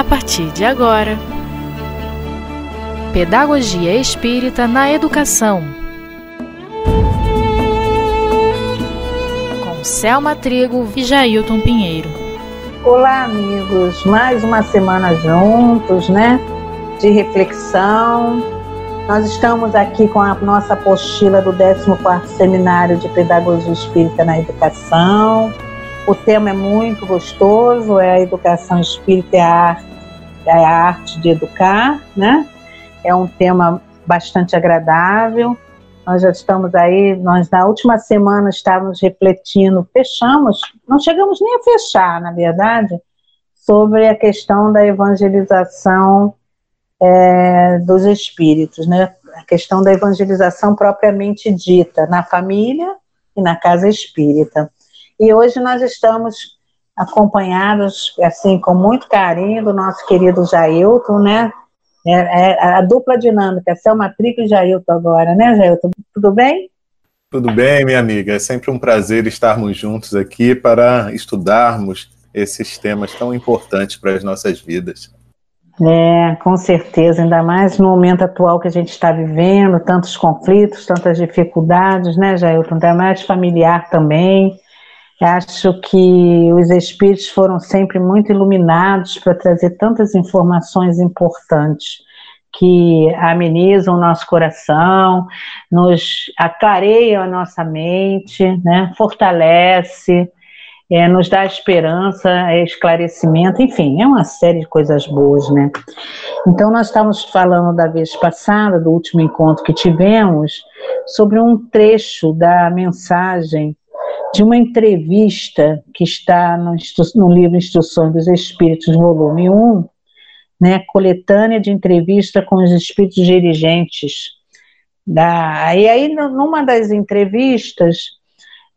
a partir de agora. Pedagogia Espírita na Educação. Com Selma Trigo e Jailton Pinheiro. Olá, amigos. Mais uma semana juntos, né? De reflexão. Nós estamos aqui com a nossa apostila do 14º Seminário de Pedagogia Espírita na Educação. O tema é muito gostoso, é a educação espírita e a arte, é a arte de educar, né? É um tema bastante agradável. Nós já estamos aí, nós na última semana estávamos refletindo, fechamos, não chegamos nem a fechar, na verdade, sobre a questão da evangelização é, dos espíritos, né? A questão da evangelização propriamente dita na família e na casa espírita. E hoje nós estamos acompanhados, assim, com muito carinho do nosso querido Jailton, né? É, é a dupla dinâmica, Selma Trico e Jailton agora, né, Jailton? Tudo bem? Tudo bem, minha amiga. É sempre um prazer estarmos juntos aqui para estudarmos esses temas tão importantes para as nossas vidas. É, com certeza, ainda mais no momento atual que a gente está vivendo, tantos conflitos, tantas dificuldades, né, Jailton? Ainda mais familiar também. Acho que os espíritos foram sempre muito iluminados para trazer tantas informações importantes que amenizam o nosso coração, nos aclareiam a nossa mente, né, fortalece, é, nos dá esperança, esclarecimento, enfim, é uma série de coisas boas, né? Então, nós estávamos falando da vez passada, do último encontro que tivemos, sobre um trecho da mensagem de uma entrevista que está no, no livro Instruções dos Espíritos, volume 1, né, coletânea de entrevista com os espíritos dirigentes. Da, e aí, numa das entrevistas,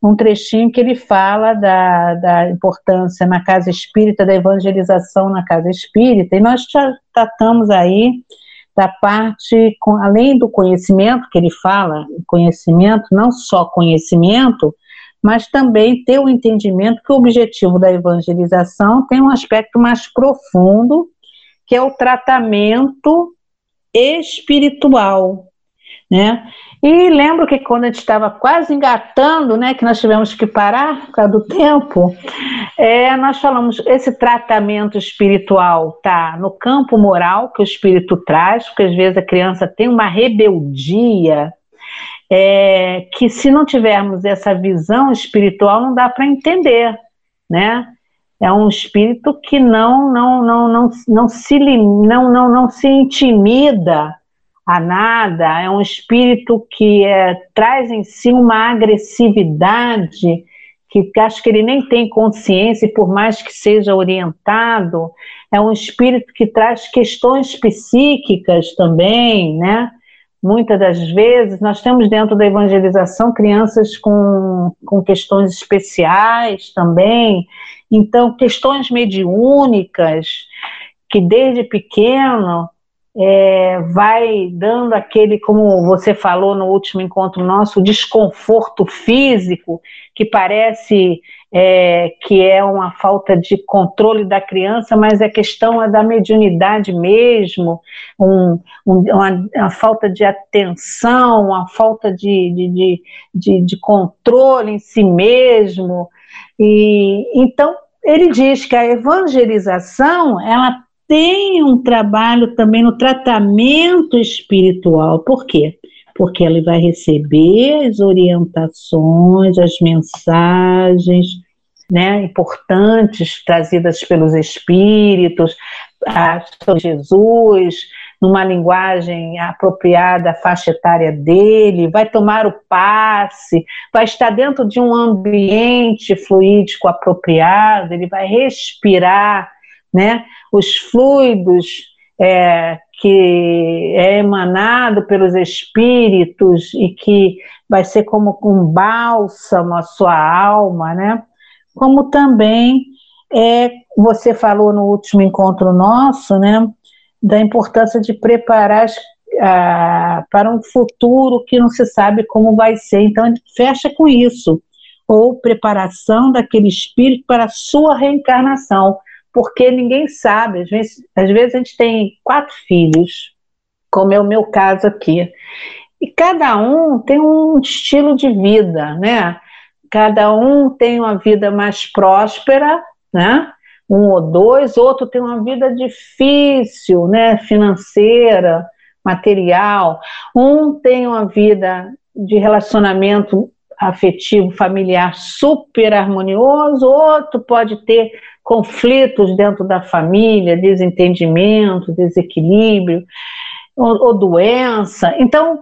um trechinho que ele fala da, da importância na casa espírita, da evangelização na casa espírita, e nós já tratamos aí da parte, com, além do conhecimento que ele fala, conhecimento, não só conhecimento, mas também ter o entendimento que o objetivo da evangelização tem um aspecto mais profundo, que é o tratamento espiritual, né? E lembro que quando a gente estava quase engatando, né, que nós tivemos que parar por causa do tempo, é, nós falamos esse tratamento espiritual tá no campo moral que o espírito traz, porque às vezes a criança tem uma rebeldia é, que se não tivermos essa visão espiritual não dá para entender, né? É um espírito que não não não não não se não não não se intimida a nada. É um espírito que é, traz em si uma agressividade que acho que ele nem tem consciência e por mais que seja orientado, é um espírito que traz questões psíquicas também, né? Muitas das vezes, nós temos dentro da evangelização crianças com, com questões especiais também, então, questões mediúnicas, que desde pequeno é, vai dando aquele, como você falou no último encontro nosso, desconforto físico, que parece é, que é uma falta de controle da criança, mas a questão é da mediunidade mesmo, um, um, uma, uma, falta de atenção, uma falta de, de, de, de, controle em si mesmo. E então ele diz que a evangelização ela tem um trabalho também no tratamento espiritual. Por quê? Porque ele vai receber as orientações, as mensagens né, importantes trazidas pelos espíritos, a, Jesus, numa linguagem apropriada à faixa etária dele, vai tomar o passe, vai estar dentro de um ambiente fluídico apropriado, ele vai respirar né? Os fluidos é, que é emanado pelos espíritos e que vai ser como um bálsamo à sua alma, né? Como também é, você falou no último encontro nosso, né? Da importância de preparar as, para um futuro que não se sabe como vai ser. Então, fecha com isso, ou preparação daquele espírito para a sua reencarnação porque ninguém sabe. Às vezes, às vezes a gente tem quatro filhos, como é o meu caso aqui. E cada um tem um estilo de vida, né? Cada um tem uma vida mais próspera, né? Um ou dois, outro tem uma vida difícil, né? Financeira, material. Um tem uma vida de relacionamento afetivo familiar super harmonioso, outro pode ter conflitos dentro da família, desentendimento, desequilíbrio ou, ou doença. Então,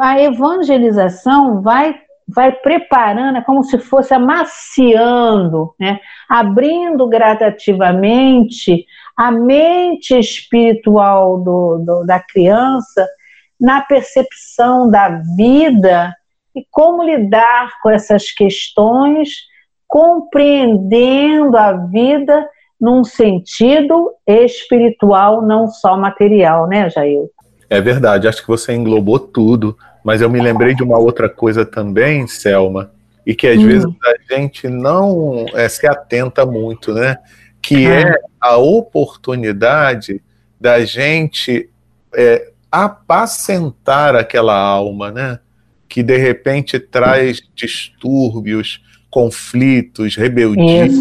a evangelização vai vai preparando, é como se fosse amaciando, né? abrindo gradativamente a mente espiritual do, do, da criança na percepção da vida e como lidar com essas questões, compreendendo a vida num sentido espiritual, não só material, né, Jair? É verdade, acho que você englobou tudo, mas eu me lembrei de uma outra coisa também, Selma, e que às hum. vezes a gente não é, se atenta muito, né? Que ah. é a oportunidade da gente é, apacentar aquela alma, né? Que de repente traz distúrbios, conflitos, rebeldias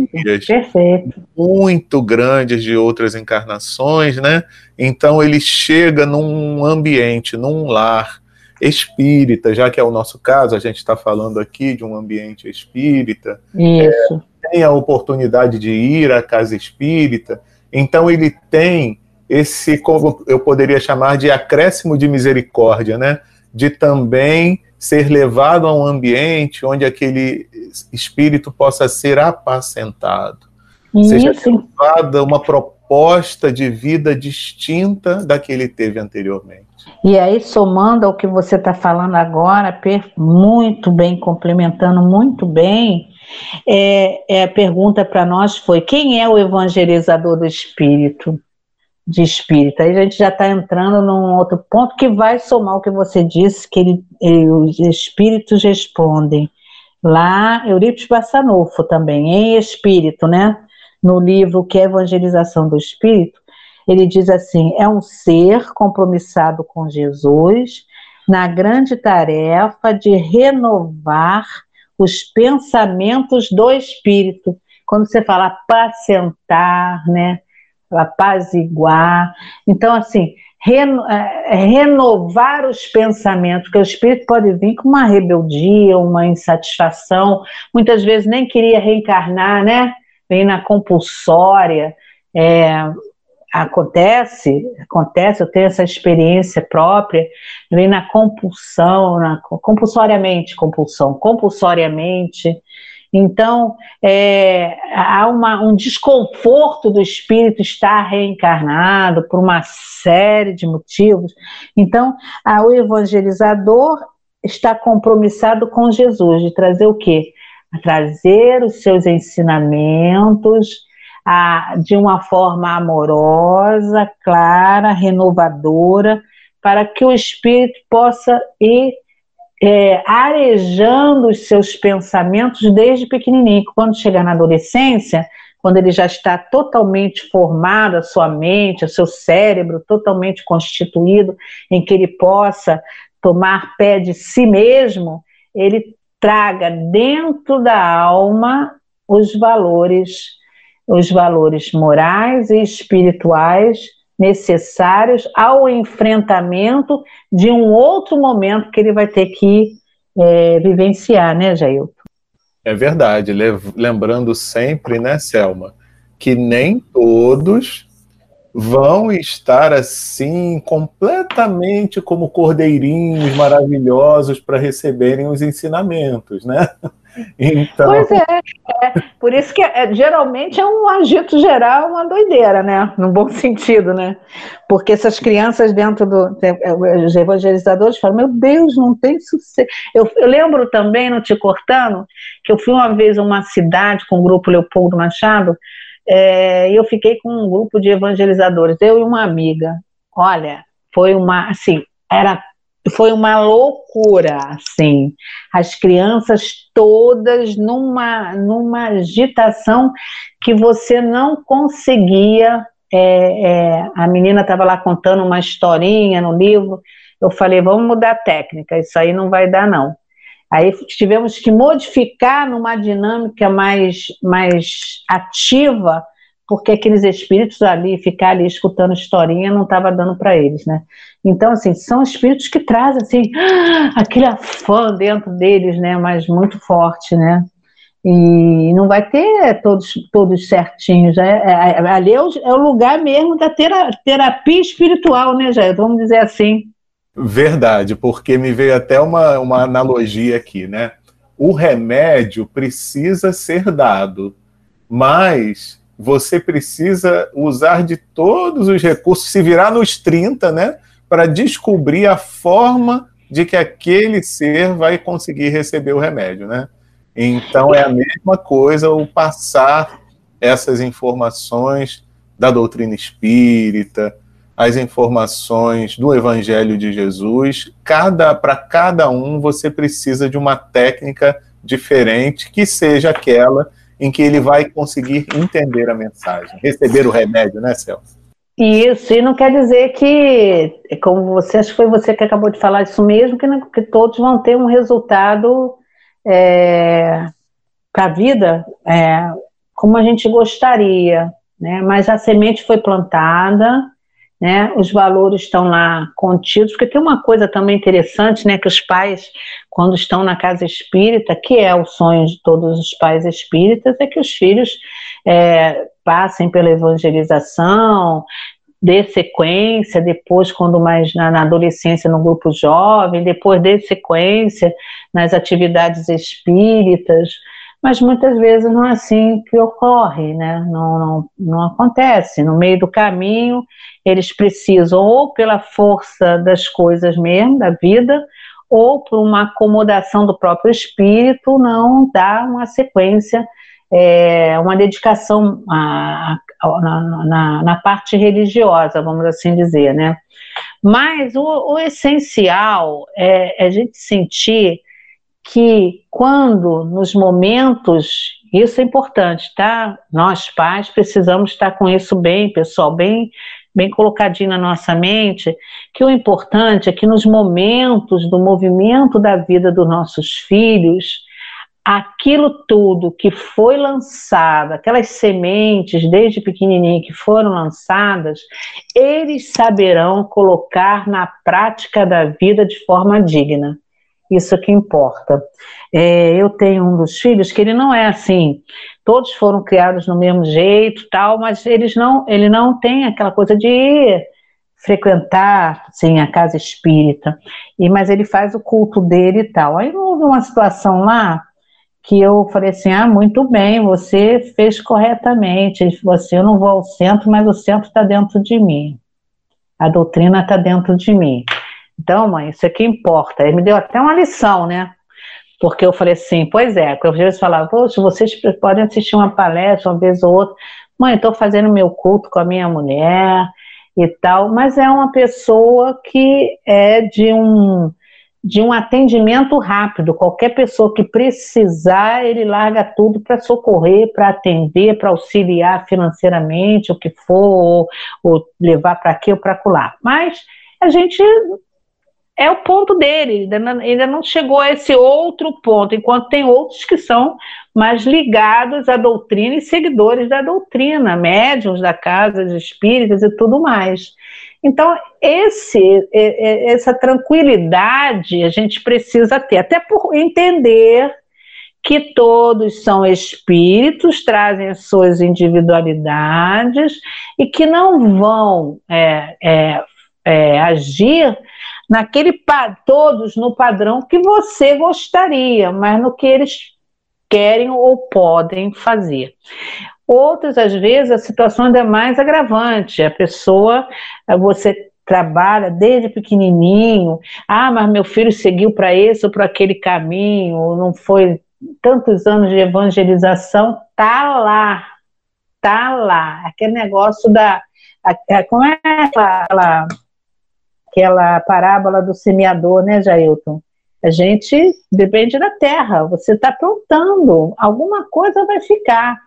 muito grandes de outras encarnações, né? Então ele chega num ambiente, num lar espírita, já que é o nosso caso, a gente está falando aqui de um ambiente espírita. Isso. É, tem a oportunidade de ir à casa espírita, então ele tem esse, como eu poderia chamar de acréscimo de misericórdia, né? De também ser levado a um ambiente onde aquele espírito possa ser apacentado. Isso. Seja levada uma proposta de vida distinta da que ele teve anteriormente. E aí, somando ao que você está falando agora, muito bem, complementando muito bem, é, é a pergunta para nós foi: quem é o evangelizador do espírito? De espírita. Aí a gente já está entrando num outro ponto que vai somar o que você disse, que ele, ele, os espíritos respondem. Lá, Eurípides Bassanufo também, em espírito, né? No livro Que é Evangelização do Espírito, ele diz assim: é um ser compromissado com Jesus na grande tarefa de renovar os pensamentos do espírito. Quando você fala apacentar, né? Apaziguar. Então, assim, reno, é, renovar os pensamentos, porque o espírito pode vir com uma rebeldia, uma insatisfação, muitas vezes nem queria reencarnar, né? Vem na compulsória. É, acontece, acontece, eu tenho essa experiência própria, vem na compulsão, na, compulsoriamente, compulsão, compulsoriamente, então, é, há uma, um desconforto do espírito estar reencarnado por uma série de motivos. Então, a, o evangelizador está compromissado com Jesus, de trazer o quê? A trazer os seus ensinamentos a, de uma forma amorosa, clara, renovadora, para que o espírito possa ir é, arejando os seus pensamentos desde pequenininho. Quando chegar na adolescência, quando ele já está totalmente formado, a sua mente, o seu cérebro totalmente constituído, em que ele possa tomar pé de si mesmo, ele traga dentro da alma os valores, os valores morais e espirituais necessários ao enfrentamento de um outro momento que ele vai ter que é, vivenciar, né, Jailton? É verdade, lembrando sempre, né, Selma, que nem todos vão estar assim completamente como cordeirinhos maravilhosos para receberem os ensinamentos, né? Então... Pois é, é, por isso que é, geralmente é um agito geral, uma doideira, né? No bom sentido, né? Porque essas crianças dentro do. É, os evangelizadores falam: Meu Deus, não tem sucesso. Eu, eu lembro também, não te cortando, que eu fui uma vez a uma cidade com o grupo Leopoldo Machado, é, e eu fiquei com um grupo de evangelizadores, eu e uma amiga. Olha, foi uma. Assim, era foi uma loucura, assim. As crianças todas numa, numa agitação que você não conseguia. É, é, a menina estava lá contando uma historinha no livro. Eu falei, vamos mudar a técnica, isso aí não vai dar, não. Aí tivemos que modificar numa dinâmica mais, mais ativa, porque aqueles espíritos ali, ficar ali escutando historinha, não estava dando para eles, né? Então, assim, são espíritos que trazem, assim, aquele afã dentro deles, né? Mas muito forte, né? E não vai ter todos, todos certinhos. É, é, ali é o, é o, lugar mesmo da terapia espiritual, né, Jair? Vamos dizer assim. Verdade, porque me veio até uma, uma analogia aqui, né? O remédio precisa ser dado, mas você precisa usar de todos os recursos, se virar nos 30, né? Para descobrir a forma de que aquele ser vai conseguir receber o remédio, né? Então é a mesma coisa o passar essas informações da doutrina espírita, as informações do Evangelho de Jesus. Cada para cada um você precisa de uma técnica diferente que seja aquela em que ele vai conseguir entender a mensagem, receber o remédio, né, Celso? Isso, e não quer dizer que, como você, acho que foi você que acabou de falar isso mesmo, que, que todos vão ter um resultado é, para a vida é, como a gente gostaria, né? Mas a semente foi plantada, né? Os valores estão lá contidos, porque tem uma coisa também interessante, né? Que os pais, quando estão na casa espírita, que é o sonho de todos os pais espíritas, é que os filhos é, passem pela evangelização, dê sequência, depois, quando mais na, na, adolescência, no grupo jovem, depois dê sequência nas atividades espíritas, mas muitas vezes não é assim que ocorre, né? Não, não, não acontece. No meio do caminho, eles precisam, ou pela força das coisas mesmo, da vida, ou por uma acomodação do próprio espírito, não dar uma sequência, é, uma dedicação a, a, na, na, na, parte religiosa, vamos assim dizer, né? Mas o, o essencial é, é a gente sentir que quando nos momentos, isso é importante, tá? Nós pais precisamos estar com isso bem, pessoal, bem bem colocadinho na nossa mente, que o importante é que nos momentos do movimento da vida dos nossos filhos, aquilo tudo que foi lançado, aquelas sementes desde pequenininho que foram lançadas, eles saberão colocar na prática da vida de forma digna. Isso que importa. É, eu tenho um dos filhos que ele não é assim. Todos foram criados no mesmo jeito, tal, mas eles não, ele não tem aquela coisa de frequentar assim, a casa espírita. E mas ele faz o culto dele e tal. Aí houve uma situação lá que eu falei assim: ah, muito bem, você fez corretamente. Ele falou assim: eu não vou ao centro, mas o centro está dentro de mim. A doutrina está dentro de mim. Então, mãe, isso aqui importa. Ele me deu até uma lição, né? Porque eu falei assim, pois é, porque às vezes falava, poxa, vocês podem assistir uma palestra uma vez ou outra. Mãe, estou fazendo meu culto com a minha mulher e tal, mas é uma pessoa que é de um de um atendimento rápido. Qualquer pessoa que precisar, ele larga tudo para socorrer, para atender, para auxiliar financeiramente, o que for, ou, ou levar para aqui ou para lá. Mas a gente é o ponto dele, ainda não chegou a esse outro ponto, enquanto tem outros que são mais ligados à doutrina e seguidores da doutrina, médiums da casa de espíritas e tudo mais. Então, esse, essa tranquilidade a gente precisa ter, até por entender que todos são espíritos, trazem as suas individualidades e que não vão é, é, é, agir naquele todos no padrão que você gostaria, mas no que eles querem ou podem fazer. Outras, às vezes, a situação ainda é mais agravante. A pessoa, você trabalha desde pequenininho, ah, mas meu filho seguiu para esse ou para aquele caminho, não foi tantos anos de evangelização, tá lá, tá lá. Aquele negócio da, como é aquela aquela parábola do semeador, né, Jailton? A gente depende da terra, você está plantando, alguma coisa vai ficar.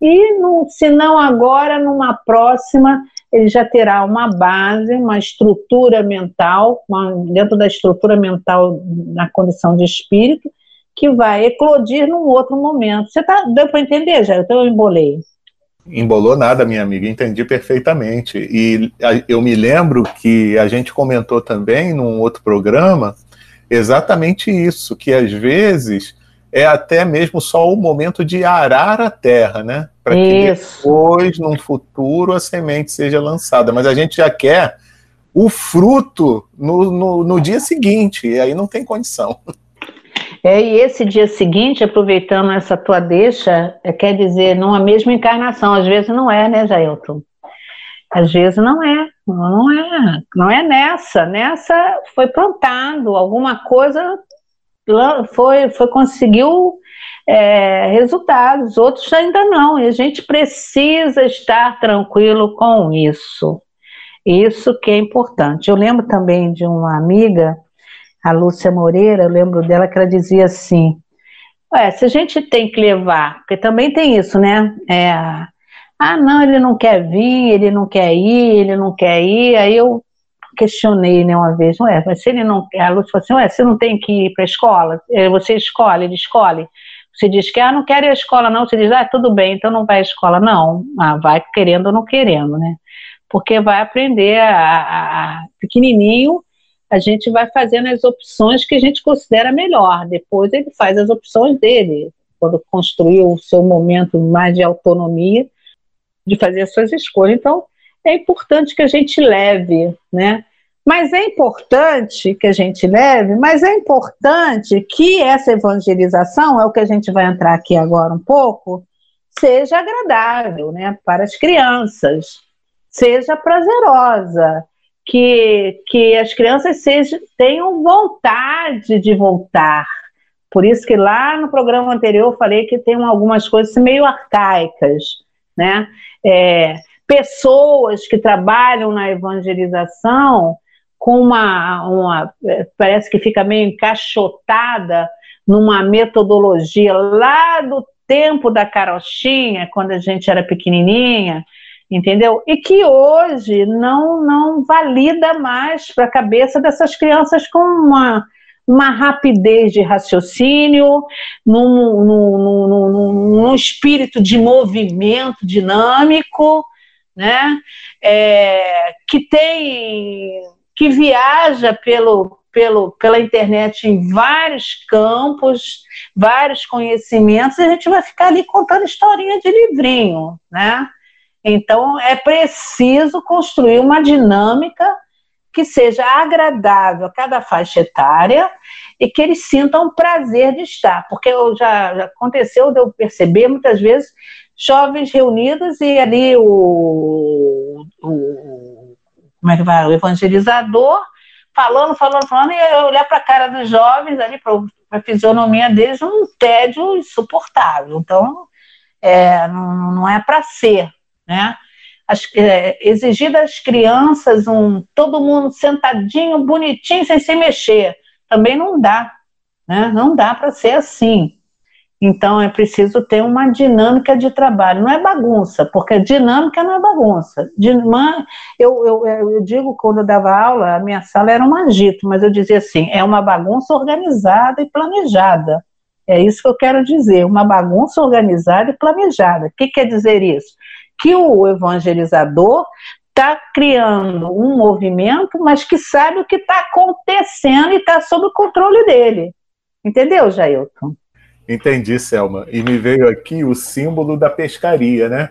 E no, se não agora, numa próxima, ele já terá uma base, uma estrutura mental, uma, dentro da estrutura mental na condição de espírito, que vai eclodir num outro momento. Você tá, deu para entender, já? Então eu embolei. Embolou nada, minha amiga, entendi perfeitamente. E eu me lembro que a gente comentou também num outro programa exatamente isso, que às vezes é até mesmo só o momento de arar a terra, né? Para que depois, num futuro, a semente seja lançada. Mas a gente já quer o fruto no, no, no dia seguinte, e aí não tem condição. É, e esse dia seguinte, aproveitando essa tua deixa, é, quer dizer, numa mesma encarnação, às vezes não é, né, Jailton? Às vezes não é, não é, não é nessa, nessa foi plantado, alguma coisa foi, foi conseguiu é, resultados, outros ainda não, e a gente precisa estar tranquilo com isso. Isso que é importante. Eu lembro também de uma amiga a Lúcia Moreira, eu lembro dela que ela dizia assim: Ué, se a gente tem que levar, porque também tem isso, né? É, ah, não, ele não quer vir, ele não quer ir, ele não quer ir. Aí eu questionei né, uma vez, ué, mas se ele não quer, a Lúcia falou assim, ué, você não tem que ir para a escola? É, você escolhe, ele escolhe. Você diz que, ah, não quero ir à escola, não. Você diz, ah, tudo bem, então não vai à escola. Não, ah, vai querendo ou não querendo, né? Porque vai aprender a, a, a pequenininho a gente vai fazendo as opções que a gente considera melhor. Depois ele faz as opções dele, quando construiu o seu momento mais de autonomia, de fazer as suas escolhas. Então, é importante que a gente leve, né? Mas é importante que a gente leve, mas é importante que essa evangelização, é o que a gente vai entrar aqui agora um pouco, seja agradável, né, para as crianças, seja prazerosa, que, que as crianças sejam, tenham vontade de voltar. Por isso que lá no programa anterior eu falei que tem algumas coisas meio arcaicas, né? É, pessoas que trabalham na evangelização com uma, uma parece que fica meio encaixotada numa metodologia lá do tempo da carochinha, quando a gente era pequenininha, entendeu? E que hoje não, não valida mais para a cabeça dessas crianças com uma, uma rapidez de raciocínio, num, num, num, num espírito de movimento dinâmico, né? É, que tem que viaja pelo, pelo, pela internet em vários campos, vários conhecimentos, e a gente vai ficar ali contando historinha de livrinho, né? Então, é preciso construir uma dinâmica que seja agradável a cada faixa etária e que eles sintam prazer de estar, porque já, já aconteceu de eu perceber muitas vezes jovens reunidos e ali o, o como é que vai, o evangelizador falando, falando, falando, e eu olhar para a cara dos jovens ali, para a fisionomia deles, um tédio insuportável. Então, é, não, não é para ser, né? As, é, exigir das crianças um todo mundo sentadinho, bonitinho, sem se mexer, também não dá, né? Não dá para ser assim. Então é preciso ter uma dinâmica de trabalho, não é bagunça, porque dinâmica não é bagunça. Eu, eu, eu digo quando eu dava aula, a minha sala era um agito, mas eu dizia assim: é uma bagunça organizada e planejada. É isso que eu quero dizer, uma bagunça organizada e planejada. O que quer dizer isso? Que o evangelizador está criando um movimento, mas que sabe o que está acontecendo e está sob o controle dele. Entendeu, Jailton? Entendi, Selma. E me veio aqui o símbolo da pescaria, né?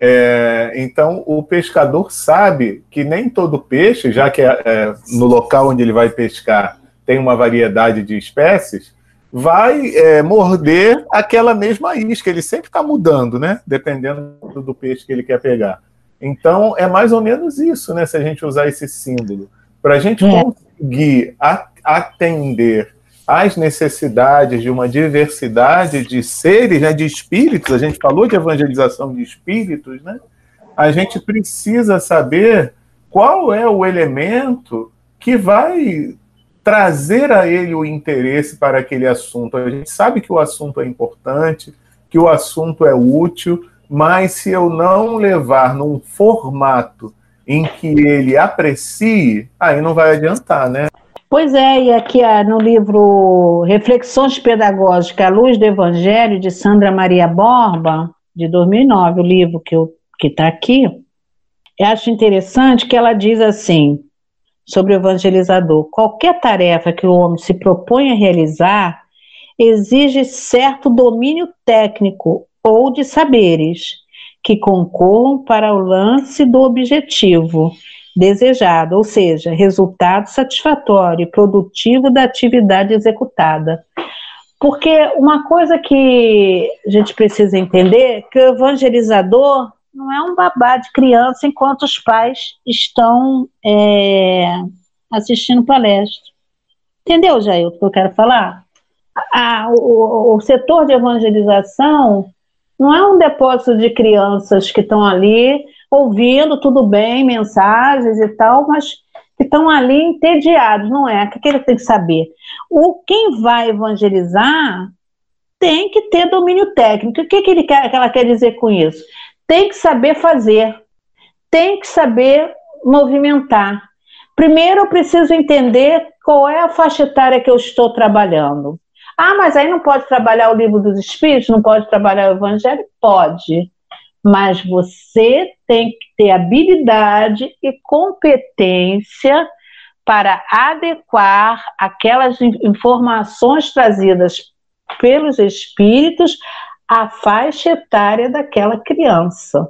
É, então, o pescador sabe que nem todo peixe, já que é, é, no local onde ele vai pescar tem uma variedade de espécies, vai é, morder aquela mesma isca. Ele sempre está mudando, né? Dependendo do peixe que ele quer pegar. Então, é mais ou menos isso, né? Se a gente usar esse símbolo. Para a gente é. conseguir atender às necessidades de uma diversidade de seres, né, de espíritos, a gente falou de evangelização de espíritos, né? A gente precisa saber qual é o elemento que vai trazer a ele o interesse para aquele assunto. A gente sabe que o assunto é importante, que o assunto é útil, mas se eu não levar num formato em que ele aprecie, aí não vai adiantar, né? Pois é, e aqui ah, no livro Reflexões Pedagógicas à Luz do Evangelho, de Sandra Maria Borba, de 2009, o livro que está aqui, eu acho interessante que ela diz assim, sobre o evangelizador: qualquer tarefa que o homem se propõe a realizar exige certo domínio técnico ou de saberes que concorram para o lance do objetivo desejado, ou seja, resultado satisfatório e produtivo da atividade executada. Porque uma coisa que a gente precisa entender é que o evangelizador não é um babá de criança enquanto os pais estão é, assistindo palestra. Entendeu, Jair, o que eu quero falar? A, o, o setor de evangelização não é um depósito de crianças que estão ali ouvindo tudo bem, mensagens e tal, mas que estão ali entediados, não é? O que ele tem que saber? O, quem vai evangelizar tem que ter domínio técnico. O que, que, ele quer, que ela quer dizer com isso? Tem que saber fazer, tem que saber movimentar. Primeiro eu preciso entender qual é a faixa etária que eu estou trabalhando. Ah, mas aí não pode trabalhar o livro dos Espíritos, não pode trabalhar o Evangelho? Pode. Mas você tem que ter habilidade e competência para adequar aquelas informações trazidas pelos espíritos a faixa etária daquela criança.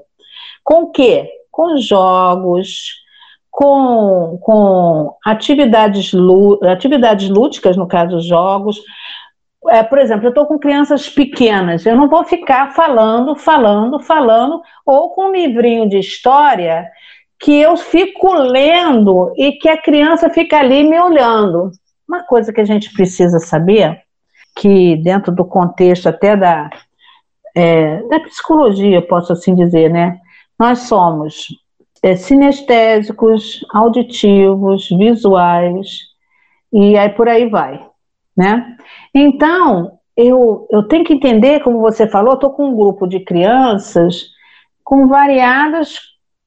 Com o quê? Com jogos, com, com atividades, atividades lúdicas, no caso, jogos. É, por exemplo, eu estou com crianças pequenas, eu não vou ficar falando, falando, falando, ou com um livrinho de história que eu fico lendo e que a criança fica ali me olhando. Uma coisa que a gente precisa saber, que dentro do contexto até da, é, da psicologia, posso assim dizer, né? Nós somos é, sinestésicos, auditivos, visuais, e aí por aí vai, né? Então, eu, eu tenho que entender, como você falou, estou com um grupo de crianças com variadas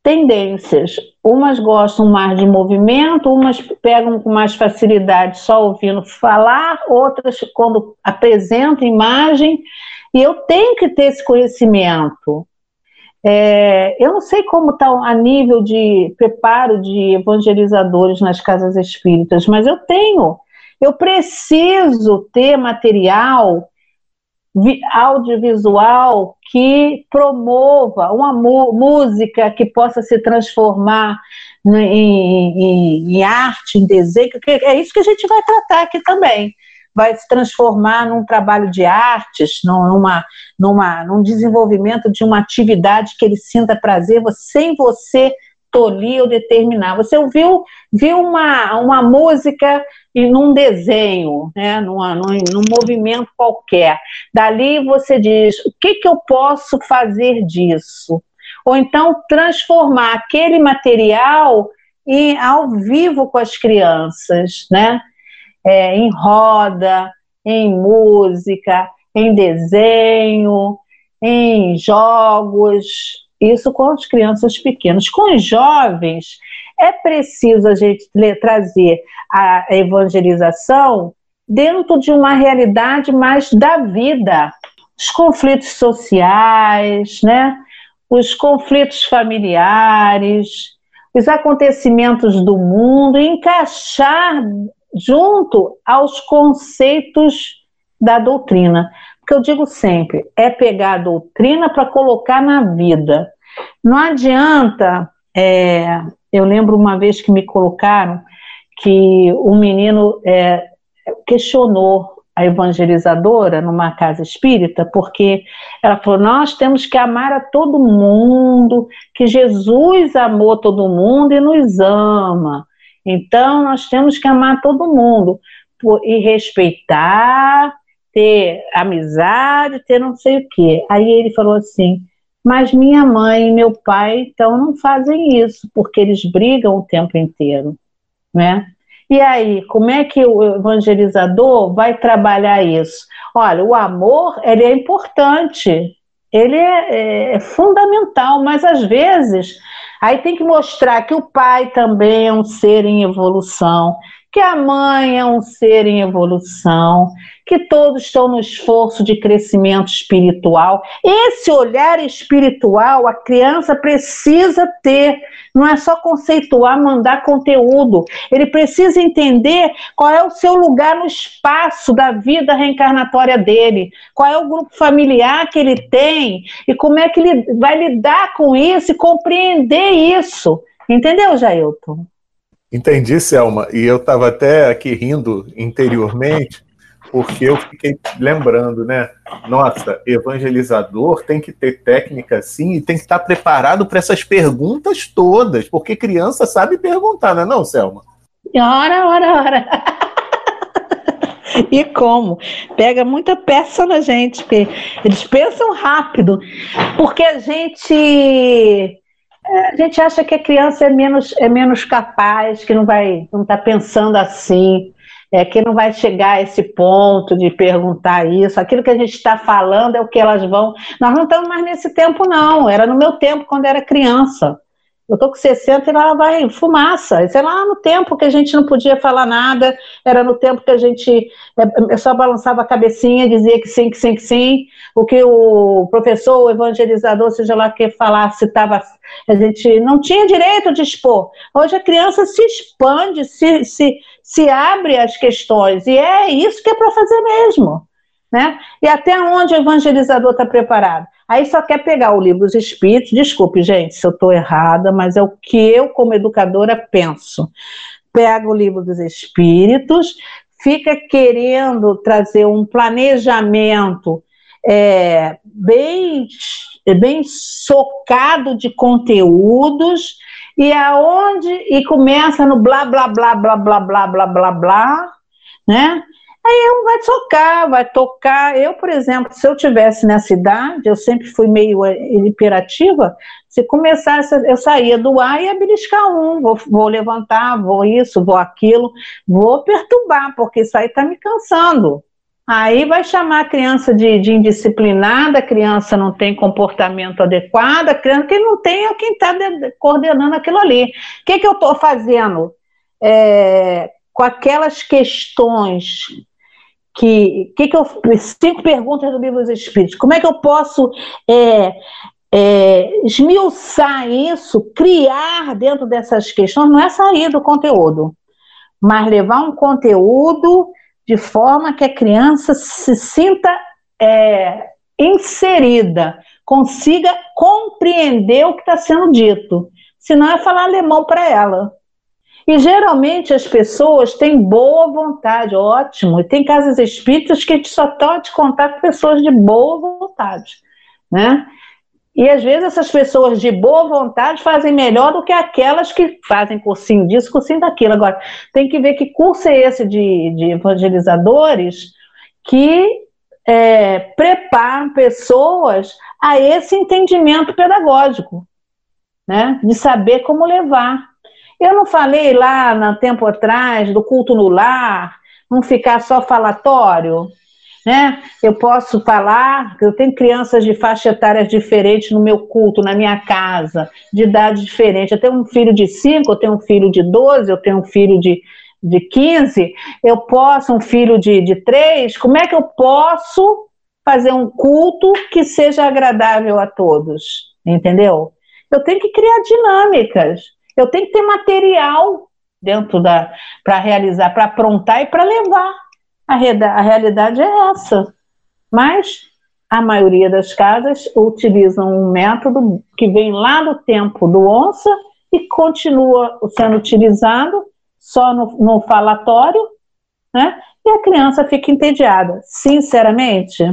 tendências. Umas gostam mais de movimento, umas pegam com mais facilidade só ouvindo falar, outras quando apresentam imagem e eu tenho que ter esse conhecimento. É, eu não sei como está a nível de preparo de evangelizadores nas casas espíritas, mas eu tenho. Eu preciso ter material audiovisual que promova uma música que possa se transformar em, em, em arte, em desenho, é isso que a gente vai tratar aqui também vai se transformar num trabalho de artes, numa, numa, num desenvolvimento de uma atividade que ele sinta prazer, sem você tolir ou determinar. Você ouviu viu uma, uma música e num desenho, né, num, num movimento qualquer. Dali você diz: o que, que eu posso fazer disso? Ou então transformar aquele material em, ao vivo com as crianças, né? É, em roda, em música, em desenho, em jogos, isso com as crianças pequenas. Com os jovens, é preciso a gente trazer a evangelização dentro de uma realidade mais da vida. Os conflitos sociais, né? os conflitos familiares, os acontecimentos do mundo, encaixar junto aos conceitos da doutrina. Porque eu digo sempre, é pegar a doutrina para colocar na vida. Não adianta, é, eu lembro uma vez que me colocaram que o um menino é, questionou a evangelizadora numa casa espírita, porque ela falou: Nós temos que amar a todo mundo, que Jesus amou todo mundo e nos ama. Então, nós temos que amar todo mundo e respeitar, ter amizade, ter não sei o quê. Aí ele falou assim: mas minha mãe e meu pai, então, não fazem isso, porque eles brigam o tempo inteiro, né? E aí, como é que o evangelizador vai trabalhar isso? Olha, o amor ele é importante, ele é, é, é fundamental, mas às vezes aí tem que mostrar que o pai também é um ser em evolução, que a mãe é um ser em evolução, que todos estão no esforço de crescimento espiritual. Esse olhar espiritual a criança precisa ter, não é só conceituar, mandar conteúdo. Ele precisa entender qual é o seu lugar no espaço da vida reencarnatória dele, qual é o grupo familiar que ele tem e como é que ele vai lidar com isso e compreender isso. Entendeu, Jailton? Entendi, Selma. E eu estava até aqui rindo interiormente, porque eu fiquei lembrando, né? Nossa, evangelizador tem que ter técnica sim e tem que estar preparado para essas perguntas todas, porque criança sabe perguntar, não é não, Selma? Ora, ora, ora. E como? Pega muita peça na gente, porque eles pensam rápido, porque a gente é, a gente acha que a criança é menos, é menos capaz, que não vai, não está pensando assim, é, que não vai chegar a esse ponto de perguntar isso. Aquilo que a gente está falando é o que elas vão. Nós não estamos mais nesse tempo, não. Era no meu tempo, quando era criança. Eu tô com 60 e ela vai fumaça. Sei lá, no tempo que a gente não podia falar nada, era no tempo que a gente é, só balançava a cabecinha, dizia que sim, que sim, que sim. O que o professor, o evangelizador, seja lá que falasse, estava. A gente não tinha direito de expor. Hoje a criança se expande, se, se, se abre às questões, e é isso que é para fazer mesmo. Né? E até onde o evangelizador está preparado? Aí só quer pegar o livro dos Espíritos, desculpe, gente, se eu estou errada, mas é o que eu, como educadora, penso. Pega o livro dos Espíritos, fica querendo trazer um planejamento é, bem, bem socado de conteúdos e aonde e começa no blá blá blá blá blá blá blá blá blá, né? Aí um vai tocar, vai tocar. Eu, por exemplo, se eu tivesse nessa idade, eu sempre fui meio eh, hiperativa, se começasse, eu saía do ar e ia beliscar um, vou, vou levantar, vou isso, vou aquilo, vou perturbar, porque isso aí está me cansando. Aí vai chamar a criança de, de, indisciplinada, a criança não tem comportamento adequado, a criança que não tem é quem está coordenando aquilo ali. O que, que eu estou fazendo? É, com aquelas questões que, que, que eu cinco perguntas do livro dos Espíritos. Como é que eu posso é, é, esmiuçar isso, criar dentro dessas questões? Não é sair do conteúdo, mas levar um conteúdo de forma que a criança se sinta é, inserida, consiga compreender o que está sendo dito. Senão é falar alemão para ela. E geralmente as pessoas têm boa vontade, ótimo. E tem casas espíritas que só te contar com pessoas de boa vontade, né? E às vezes essas pessoas de boa vontade fazem melhor do que aquelas que fazem cursinho disso, cursinho daquilo. Agora, tem que ver que curso é esse de, de evangelizadores que é, preparam pessoas a esse entendimento pedagógico, né? De saber como levar. Eu não falei lá no tempo atrás do culto no lar, não ficar só falatório, né? Eu posso falar eu tenho crianças de faixa etária diferentes no meu culto, na minha casa, de idade diferente. Eu tenho um filho de 5, eu tenho um filho de 12, eu tenho um filho de, de 15, eu posso, um filho de, de 3, como é que eu posso fazer um culto que seja agradável a todos? Entendeu? Eu tenho que criar dinâmicas. Eu tenho que ter material dentro da para realizar, para aprontar e para levar. A, a realidade é essa. Mas a maioria das casas utilizam um método que vem lá do tempo do onça e continua sendo utilizado só no, no falatório, né? E a criança fica entediada. Sinceramente,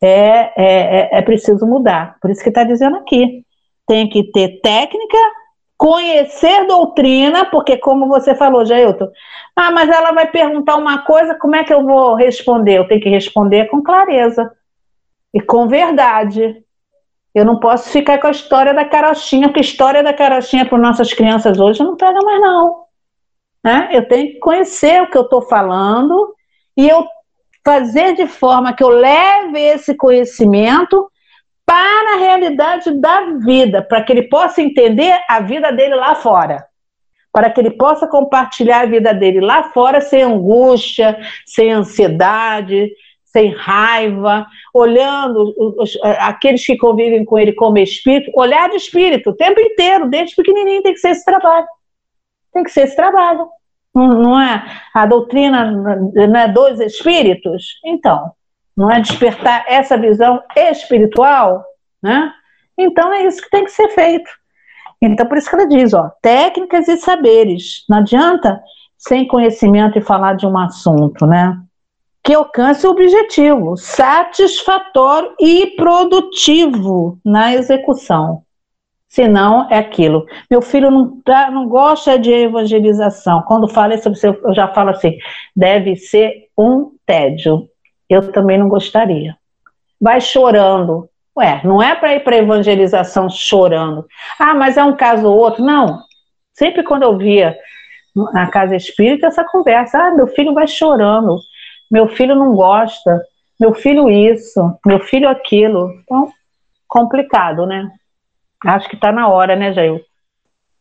é, é, é, é preciso mudar. Por isso que está dizendo aqui. Tem que ter técnica conhecer doutrina, porque como você falou, Jailton, ah, mas ela vai perguntar uma coisa, como é que eu vou responder? Eu tenho que responder com clareza e com verdade. Eu não posso ficar com a história da carochinha, porque a história da carochinha para nossas crianças hoje não pega mais não. Né? Eu tenho que conhecer o que eu estou falando e eu fazer de forma que eu leve esse conhecimento para a realidade da vida, para que ele possa entender a vida dele lá fora. Para que ele possa compartilhar a vida dele lá fora sem angústia, sem ansiedade, sem raiva, olhando os, aqueles que convivem com ele como espírito, olhar de espírito o tempo inteiro, desde pequenininho tem que ser esse trabalho. Tem que ser esse trabalho. Não, não é a doutrina é dos espíritos? Então, não é despertar essa visão espiritual, né? Então é isso que tem que ser feito. Então, por isso que ela diz, ó, técnicas e saberes. Não adianta sem conhecimento e falar de um assunto, né? Que alcance o objetivo satisfatório e produtivo na execução. Senão é aquilo. Meu filho não, tá, não gosta de evangelização. Quando fala isso, eu já falo assim: deve ser um tédio. Eu também não gostaria. Vai chorando. Ué, não é para ir para evangelização chorando. Ah, mas é um caso ou outro. Não. Sempre quando eu via na casa espírita essa conversa, ah, meu filho vai chorando, meu filho não gosta, meu filho isso, meu filho aquilo. Então, complicado, né? Acho que está na hora, né, Jair?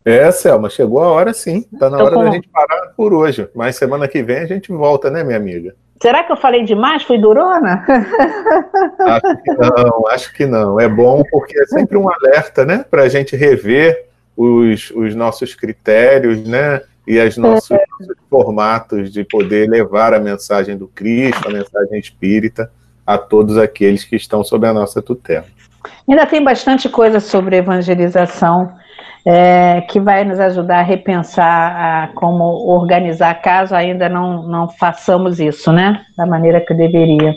É, Selma, chegou a hora sim. Está na Tô hora com... da gente parar por hoje. Mas semana que vem a gente volta, né, minha amiga? Será que eu falei demais? Fui durona? Acho que não, acho que não. É bom porque é sempre um alerta, né? Para a gente rever os, os nossos critérios, né? E os nossos, é. nossos formatos de poder levar a mensagem do Cristo, a mensagem espírita, a todos aqueles que estão sob a nossa tutela. Ainda tem bastante coisa sobre evangelização é, que vai nos ajudar a repensar a como organizar caso ainda não, não façamos isso, né? Da maneira que deveria.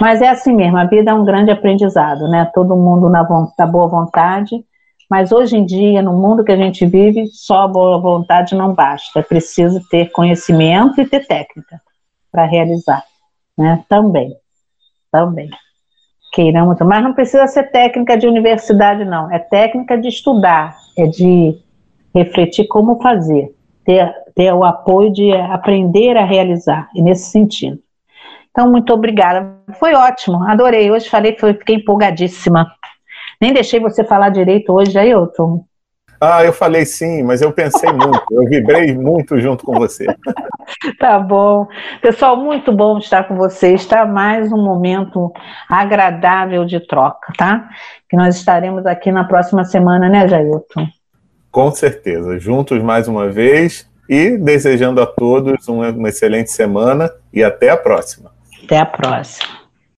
Mas é assim mesmo, a vida é um grande aprendizado, né? Todo mundo na, na boa vontade, mas hoje em dia, no mundo que a gente vive, só a boa vontade não basta. É preciso ter conhecimento e ter técnica para realizar, né? Também, também queiramos, mas não precisa ser técnica de universidade, não. É técnica de estudar, é de refletir como fazer, ter, ter o apoio de aprender a realizar, e nesse sentido. Então, muito obrigada. Foi ótimo, adorei. Hoje falei, fiquei empolgadíssima. Nem deixei você falar direito hoje, Ailton. Ah, eu falei sim, mas eu pensei muito, eu vibrei muito junto com você. tá bom. Pessoal, muito bom estar com vocês, tá? Mais um momento agradável de troca, tá? Que nós estaremos aqui na próxima semana, né, Jailton? Com certeza, juntos mais uma vez e desejando a todos uma, uma excelente semana e até a próxima. Até a próxima.